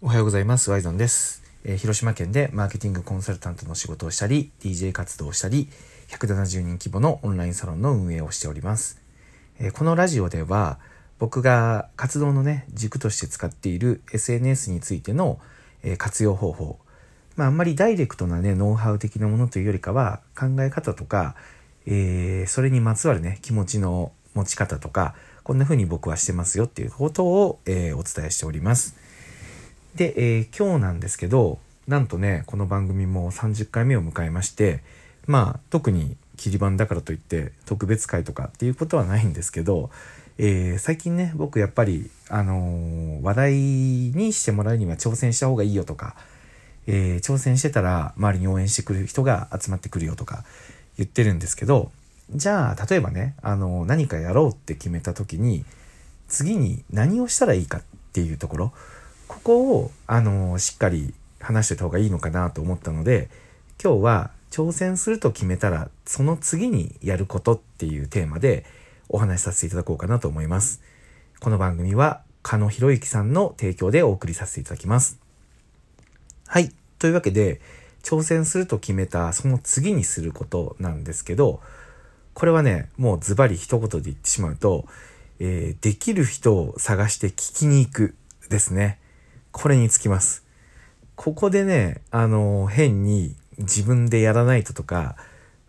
おはようございます。ワイゾンです、えー、広島県でマーケティングコンサルタントの仕事をしたり、DJ 活動をしたり、170人規模のオンラインサロンの運営をしております。えー、このラジオでは、僕が活動のね、軸として使っている SNS についての、えー、活用方法。まあ、あんまりダイレクトなね、ノウハウ的なものというよりかは、考え方とか、えそれにまつわるね、気持ちの持ち方とか、こんな風に僕はしてますよっていうことを、えお伝えしております。で、えー、今日なんですけど、なんとね、この番組も30回目を迎えまして、まあ、特に切り板だからといって特別会とかっていうことはないんですけど、えー、最近ね、僕やっぱり、あのー、話題にしてもらうには挑戦した方がいいよとか、えー、挑戦してたら周りに応援してくる人が集まってくるよとか言ってるんですけど、じゃあ、例えばね、あの何かやろうって決めた時に、次に何をしたらいいかっていうところ、ここを、あのしっかり話してた方がいいのかなと思ったので、今日は挑戦すると決めたら、その次にやることっていうテーマでお話しさせていただこうかなと思います。この番組は、加野博之さんの提供でお送りさせていただきます。はい。というわけで、挑戦すると決めたその次にすることなんですけど、これはね、もうズバリ一言で言ってしまうと、えー、できる人を探して聞きに行くですね。これにつきます。ここでね、あの、変に自分でやらないととか、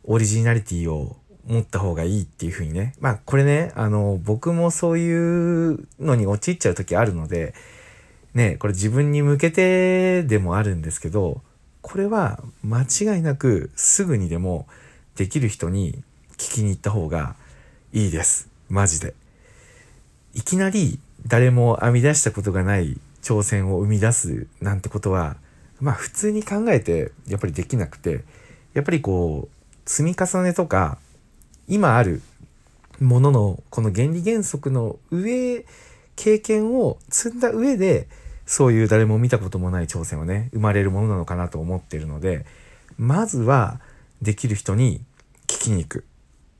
オリジナリティを持った方がいいっていう風にね。まあこれね、あの、僕もそういうのに陥っちゃう時あるので、ね、これ自分に向けてでもあるんですけど、これは間違いなくすぐにでもできる人に聞きに行った方がいいです。マジで。いきなり誰も編み出したことがない挑戦を生み出すなんてことは、まあ普通に考えてやっぱりできなくて、やっぱりこう、積み重ねとか、今あるもののこの原理原則の上、経験を積んだ上で、そういう誰も見たこともない挑戦はね、生まれるものなのかなと思っているので、まずはできる人に聞きに行く。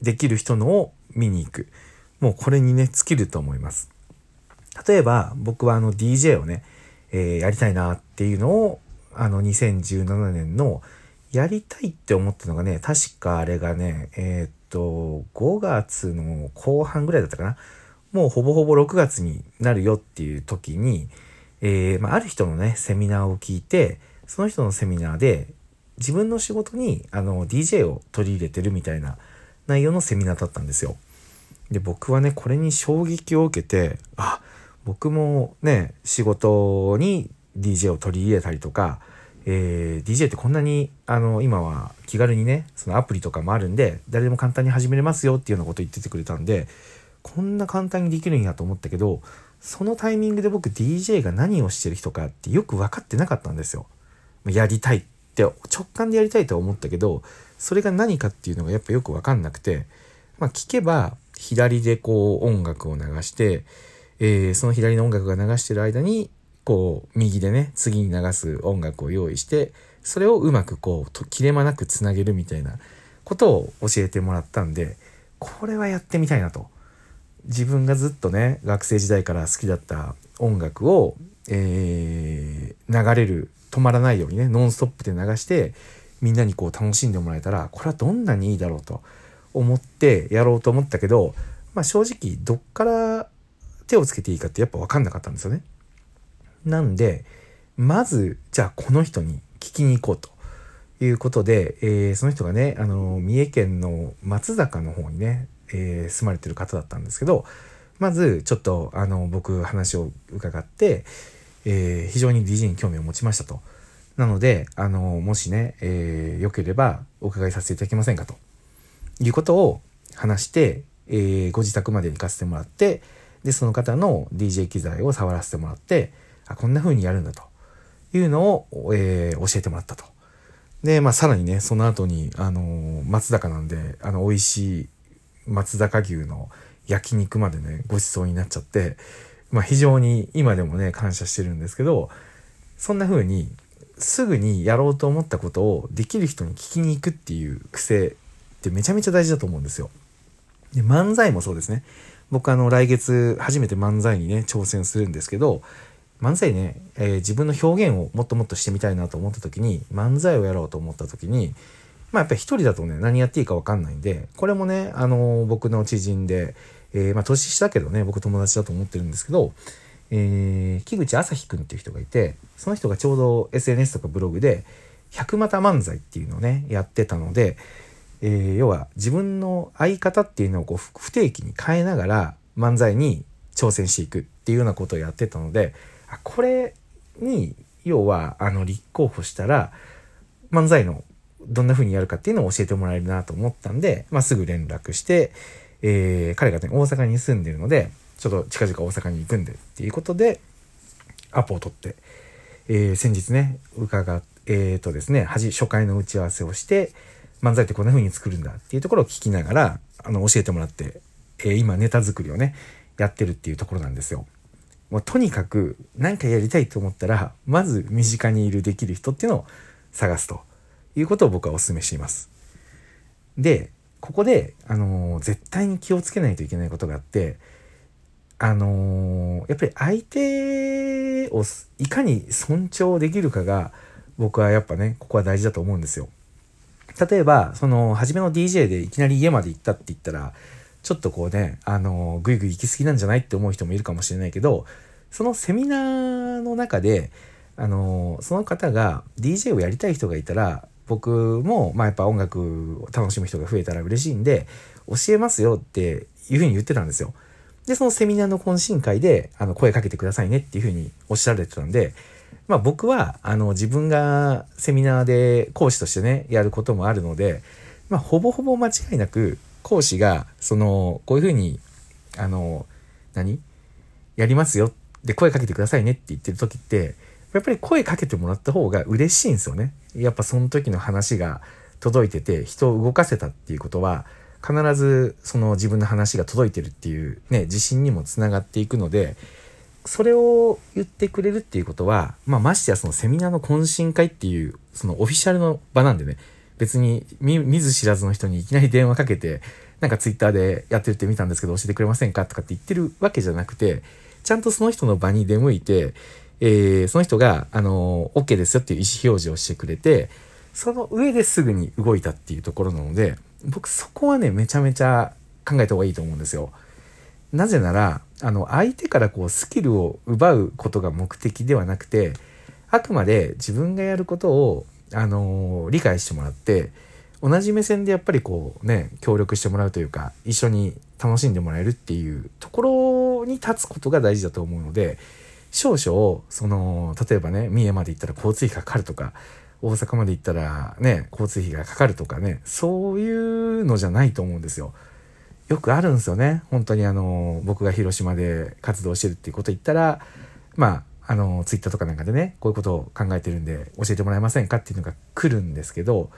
できる人のを見に行く。もうこれにね、尽きると思います。例えば僕はあの DJ をね、えー、やりたいなっていうのをあの2017年のやりたいって思ったのがね、確かあれがね、えー、っと、5月の後半ぐらいだったかな。もうほぼほぼ6月になるよっていう時に、えー、まあ、ある人のね、セミナーを聞いて、その人のセミナーで自分の仕事にあの DJ を取り入れてるみたいな内容のセミナーだったんですよ。で、僕はね、これに衝撃を受けて、あ、僕もね、仕事に DJ を取り入れたりとか、えー、DJ ってこんなに、あの、今は気軽にね、そのアプリとかもあるんで、誰でも簡単に始めれますよっていうようなこと言っててくれたんで、こんな簡単にできるんやと思ったけど、そのタイミングで僕 DJ が何をしてる人かってよく分かってなかったんですよ。やりたいって直感でやりたいとは思ったけど、それが何かっていうのがやっぱよく分かんなくて、まあ聞けば左でこう音楽を流して、えー、その左の音楽が流してる間に、こう、右でね、次に流す音楽を用意して、それをうまくこう、切れ間なくつなげるみたいなことを教えてもらったんで、これはやってみたいなと。自分がずっとね、学生時代から好きだった音楽を、えー、流れる、止まらないようにね、ノンストップで流して、みんなにこう楽しんでもらえたら、これはどんなにいいだろうと思ってやろうと思ったけど、まあ正直どっから手をつけていいかってやっぱ分かんなかったんですよね。なんで、まず、じゃあこの人に聞きに行こうということで、えー、その人がね、あの、三重県の松坂の方にね、えー、住まれてる方だったんですけど、まず、ちょっと、あの、僕話を伺って、えー、非常に DJ に興味を持ちましたと。なので、あの、もしね、えー、良ければお伺いさせていただけませんかということを話して、えー、ご自宅まで行かせてもらって、で、その方の DJ 機材を触らせてもらって、あ、こんな風にやるんだというのを、えー、教えてもらったと。で、まあ、さらにね、その後に、あのー、松坂なんで、あの、美味しい松坂牛の焼肉までね、ご馳走になっちゃって、まあ、非常に今でもね、感謝してるんですけど、そんな風に、すぐにやろうと思ったことをできる人に聞きに行くっていう癖ってめちゃめちゃ大事だと思うんですよ。で、漫才もそうですね。僕あの来月初めて漫才にね挑戦するんですけど漫才ね、えー、自分の表現をもっともっとしてみたいなと思った時に、漫才をやろうと思った時に、まあやっぱり一人だとね、何やっていいかわかんないんで、これもね、あのー、僕の知人で、えー、まあ年下けどね、僕友達だと思ってるんですけど、えー、木口朝日くんっていう人がいて、その人がちょうど SNS とかブログで、百股漫才っていうのをね、やってたので、えー、要は自分の相方っていうのをこう不定期に変えながら漫才に挑戦していくっていうようなことをやってたので、これに、要は、あの、立候補したら、漫才のどんな風にやるかっていうのを教えてもらえるなと思ったんで、まあ、すぐ連絡して、えー、彼がね、大阪に住んでるので、ちょっと近々大阪に行くんでっていうことで、アポを取って、えー、先日ね、伺っ、えー、とですね、初回の打ち合わせをして、漫才ってこんな風に作るんだっていうところを聞きながら、あの、教えてもらって、えー、今ネタ作りをね、やってるっていうところなんですよ。もうとにかく何かやりたいと思ったら、まず身近にいるできる人っていうのを探すということを僕はお勧めしています。で、ここで、あのー、絶対に気をつけないといけないことがあって、あのー、やっぱり相手をいかに尊重できるかが僕はやっぱね、ここは大事だと思うんですよ。例えば、その、初めの DJ でいきなり家まで行ったって言ったら、ちょっとこうね、あの、ぐいぐい行き過ぎなんじゃない？って思う人もいるかもしれないけど、そのセミナーの中で、あの、その方が DJ をやりたい人がいたら、僕も、まあやっぱ音楽を楽しむ人が増えたら嬉しいんで、教えますよっていうふうに言ってたんですよ。で、そのセミナーの懇親会で、あの、声かけてくださいねっていうふうにおっしゃられてたんで、まあ僕は、あの、自分がセミナーで講師としてね、やることもあるので、まあほぼほぼ間違いなく、講師が、その、こういうふうに、あの、何？やりますよ。で、声かけてくださいねって言ってる時って、やっぱり声かけてもらった方が嬉しいんですよね。やっぱその時の話が届いてて、人を動かせたっていうことは、必ずその自分の話が届いてるっていうね、自信にもつながっていくので、それを言ってくれるっていうことは、まあましてやそのセミナーの懇親会っていう、そのオフィシャルの場なんでね、別に見ず知らずの人にいきなり電話かけて、なんかツイッターでやってるって見たんですけど教えてくれませんかとかって言ってるわけじゃなくて、ちゃんとその人の場に出向いて、えー、その人が、あの、OK ですよっていう意思表示をしてくれて、その上ですぐに動いたっていうところなので、僕そこはね、めちゃめちゃ考えた方がいいと思うんですよ。なぜなら、あの、相手からこうスキルを奪うことが目的ではなくて、あくまで自分がやることをあのー、理解してもらって、同じ目線でやっぱりこうね、協力してもらうというか、一緒に楽しんでもらえるっていうところに立つことが大事だと思うので、少々、その、例えばね、三重まで行ったら交通費がかかるとか、大阪まで行ったらね、交通費がかかるとかね、そういうのじゃないと思うんですよ。よくあるんですよね。本当にあの、僕が広島で活動してるっていうこと言ったら、まあ、あの、ツイッターとかなんかでね、こういうことを考えてるんで教えてもらえませんかっていうのが来るんですけど、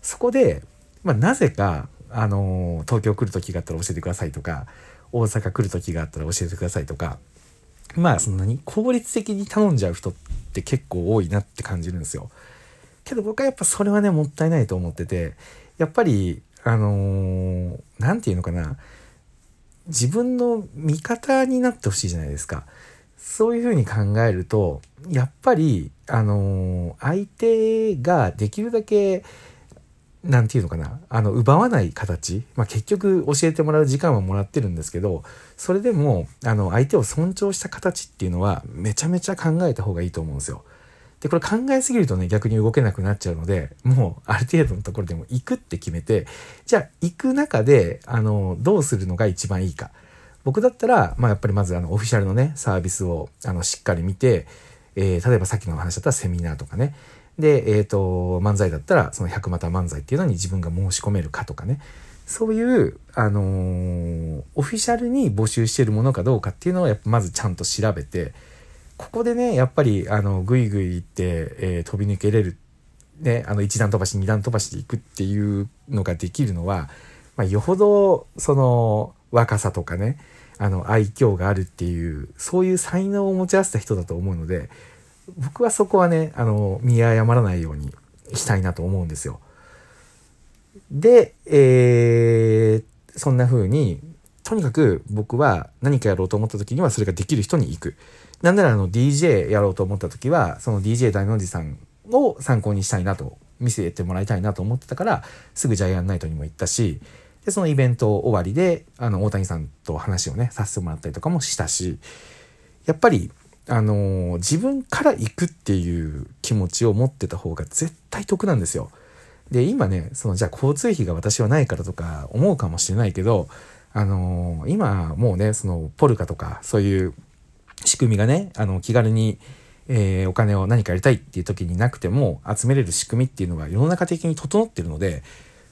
そこで、まあ、なぜか、あの、東京来る時があったら教えてくださいとか、大阪来る時があったら教えてくださいとか、まあ、そんなに効率的に頼んじゃう人って結構多いなって感じるんですよ。けど僕はやっぱそれはね、もったいないと思ってて、やっぱり、あのー、なんていうのかな、自分の味方になってほしいじゃないですか。そういうふうに考えると、やっぱり、あのー、相手ができるだけ、なんていうのかな、あの、奪わない形。まあ、結局教えてもらう時間はもらってるんですけど、それでも、あの、相手を尊重した形っていうのは、めちゃめちゃ考えた方がいいと思うんですよ。で、これ考えすぎるとね、逆に動けなくなっちゃうので、もう、ある程度のところでも行くって決めて、じゃあ、行く中で、あの、どうするのが一番いいか。僕だったら、まあ、やっぱりまずあのオフィシャルのね、サービスをあのしっかり見て、えー、例えばさっきの話だったらセミナーとかね。で、えっ、ー、と、漫才だったらその百股漫才っていうのに自分が申し込めるかとかね。そういう、あのー、オフィシャルに募集してるものかどうかっていうのをやっぱまずちゃんと調べて、ここでね、やっぱり、あの、ぐいぐい行って、えー、飛び抜けれる、ね、あの、一段飛ばし、二段飛ばしで行くっていうのができるのは、まあ、よほど、その、若さとかね、あの、愛嬌があるっていう、そういう才能を持ち合わせた人だと思うので、僕はそこはね、あの、見誤らないようにしたいなと思うんですよ。で、えー、そんな風に、とにかく僕は何かやろうと思った時にはそれができる人に行く。なんならあの DJ やろうと思った時は、その DJ 大の字さんを参考にしたいなと、見せてもらいたいなと思ってたから、すぐジャイアンナイトにも行ったし、で、そのイベント終わりで、あの、大谷さんと話をね、させてもらったりとかもしたし、やっぱり、あのー、自分から行くっていう気持ちを持ってた方が絶対得なんですよ。で、今ね、その、じゃあ交通費が私はないからとか思うかもしれないけど、あのー、今もうね、その、ポルカとか、そういう仕組みがね、あの、気軽に、えー、お金を何かやりたいっていう時になくても集めれる仕組みっていうのが世の中的に整ってるので、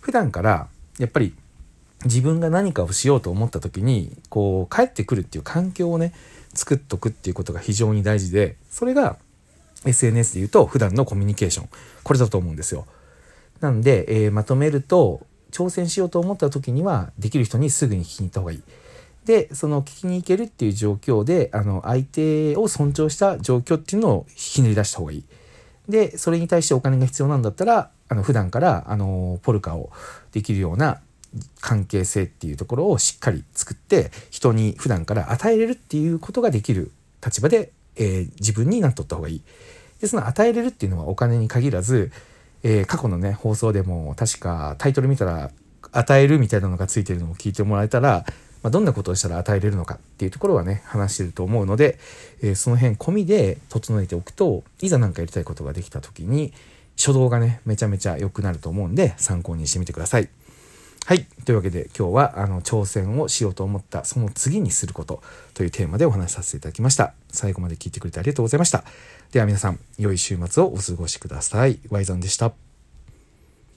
普段からやっぱり自分が何かをしようと思った時に、こう、帰ってくるっていう環境をね、作っとくっていうことが非常に大事で、それが SNS で言うと普段のコミュニケーション。これだと思うんですよ。なんで、えー、まとめると、挑戦しようと思った時には、できる人にすぐに聞きに行った方がいい。で、その聞きに行けるっていう状況で、あの、相手を尊重した状況っていうのをひねり出した方がいい。で、それに対してお金が必要なんだったら、あの、普段から、あの、ポルカをできるような関係性っていうところをしっかり作って、人に普段から与えれるっていうことができる立場で、えー、自分になっとった方がいい。で、その与えれるっていうのはお金に限らず、えー、過去のね、放送でも確かタイトル見たら、与えるみたいなのがついてるのを聞いてもらえたら、まあ、どんなことをしたら与えれるのかっていうところはね、話してると思うので、えー、その辺込みで整えておくと、いざ何かやりたいことができた時に、初動がね、めちゃめちゃ良くなると思うんで、参考にしてみてください。はい。というわけで今日はあの挑戦をしようと思ったその次にすることというテーマでお話しさせていただきました。最後まで聞いてくれてありがとうございました。では皆さん、良い週末をお過ごしください。ワイザンでした。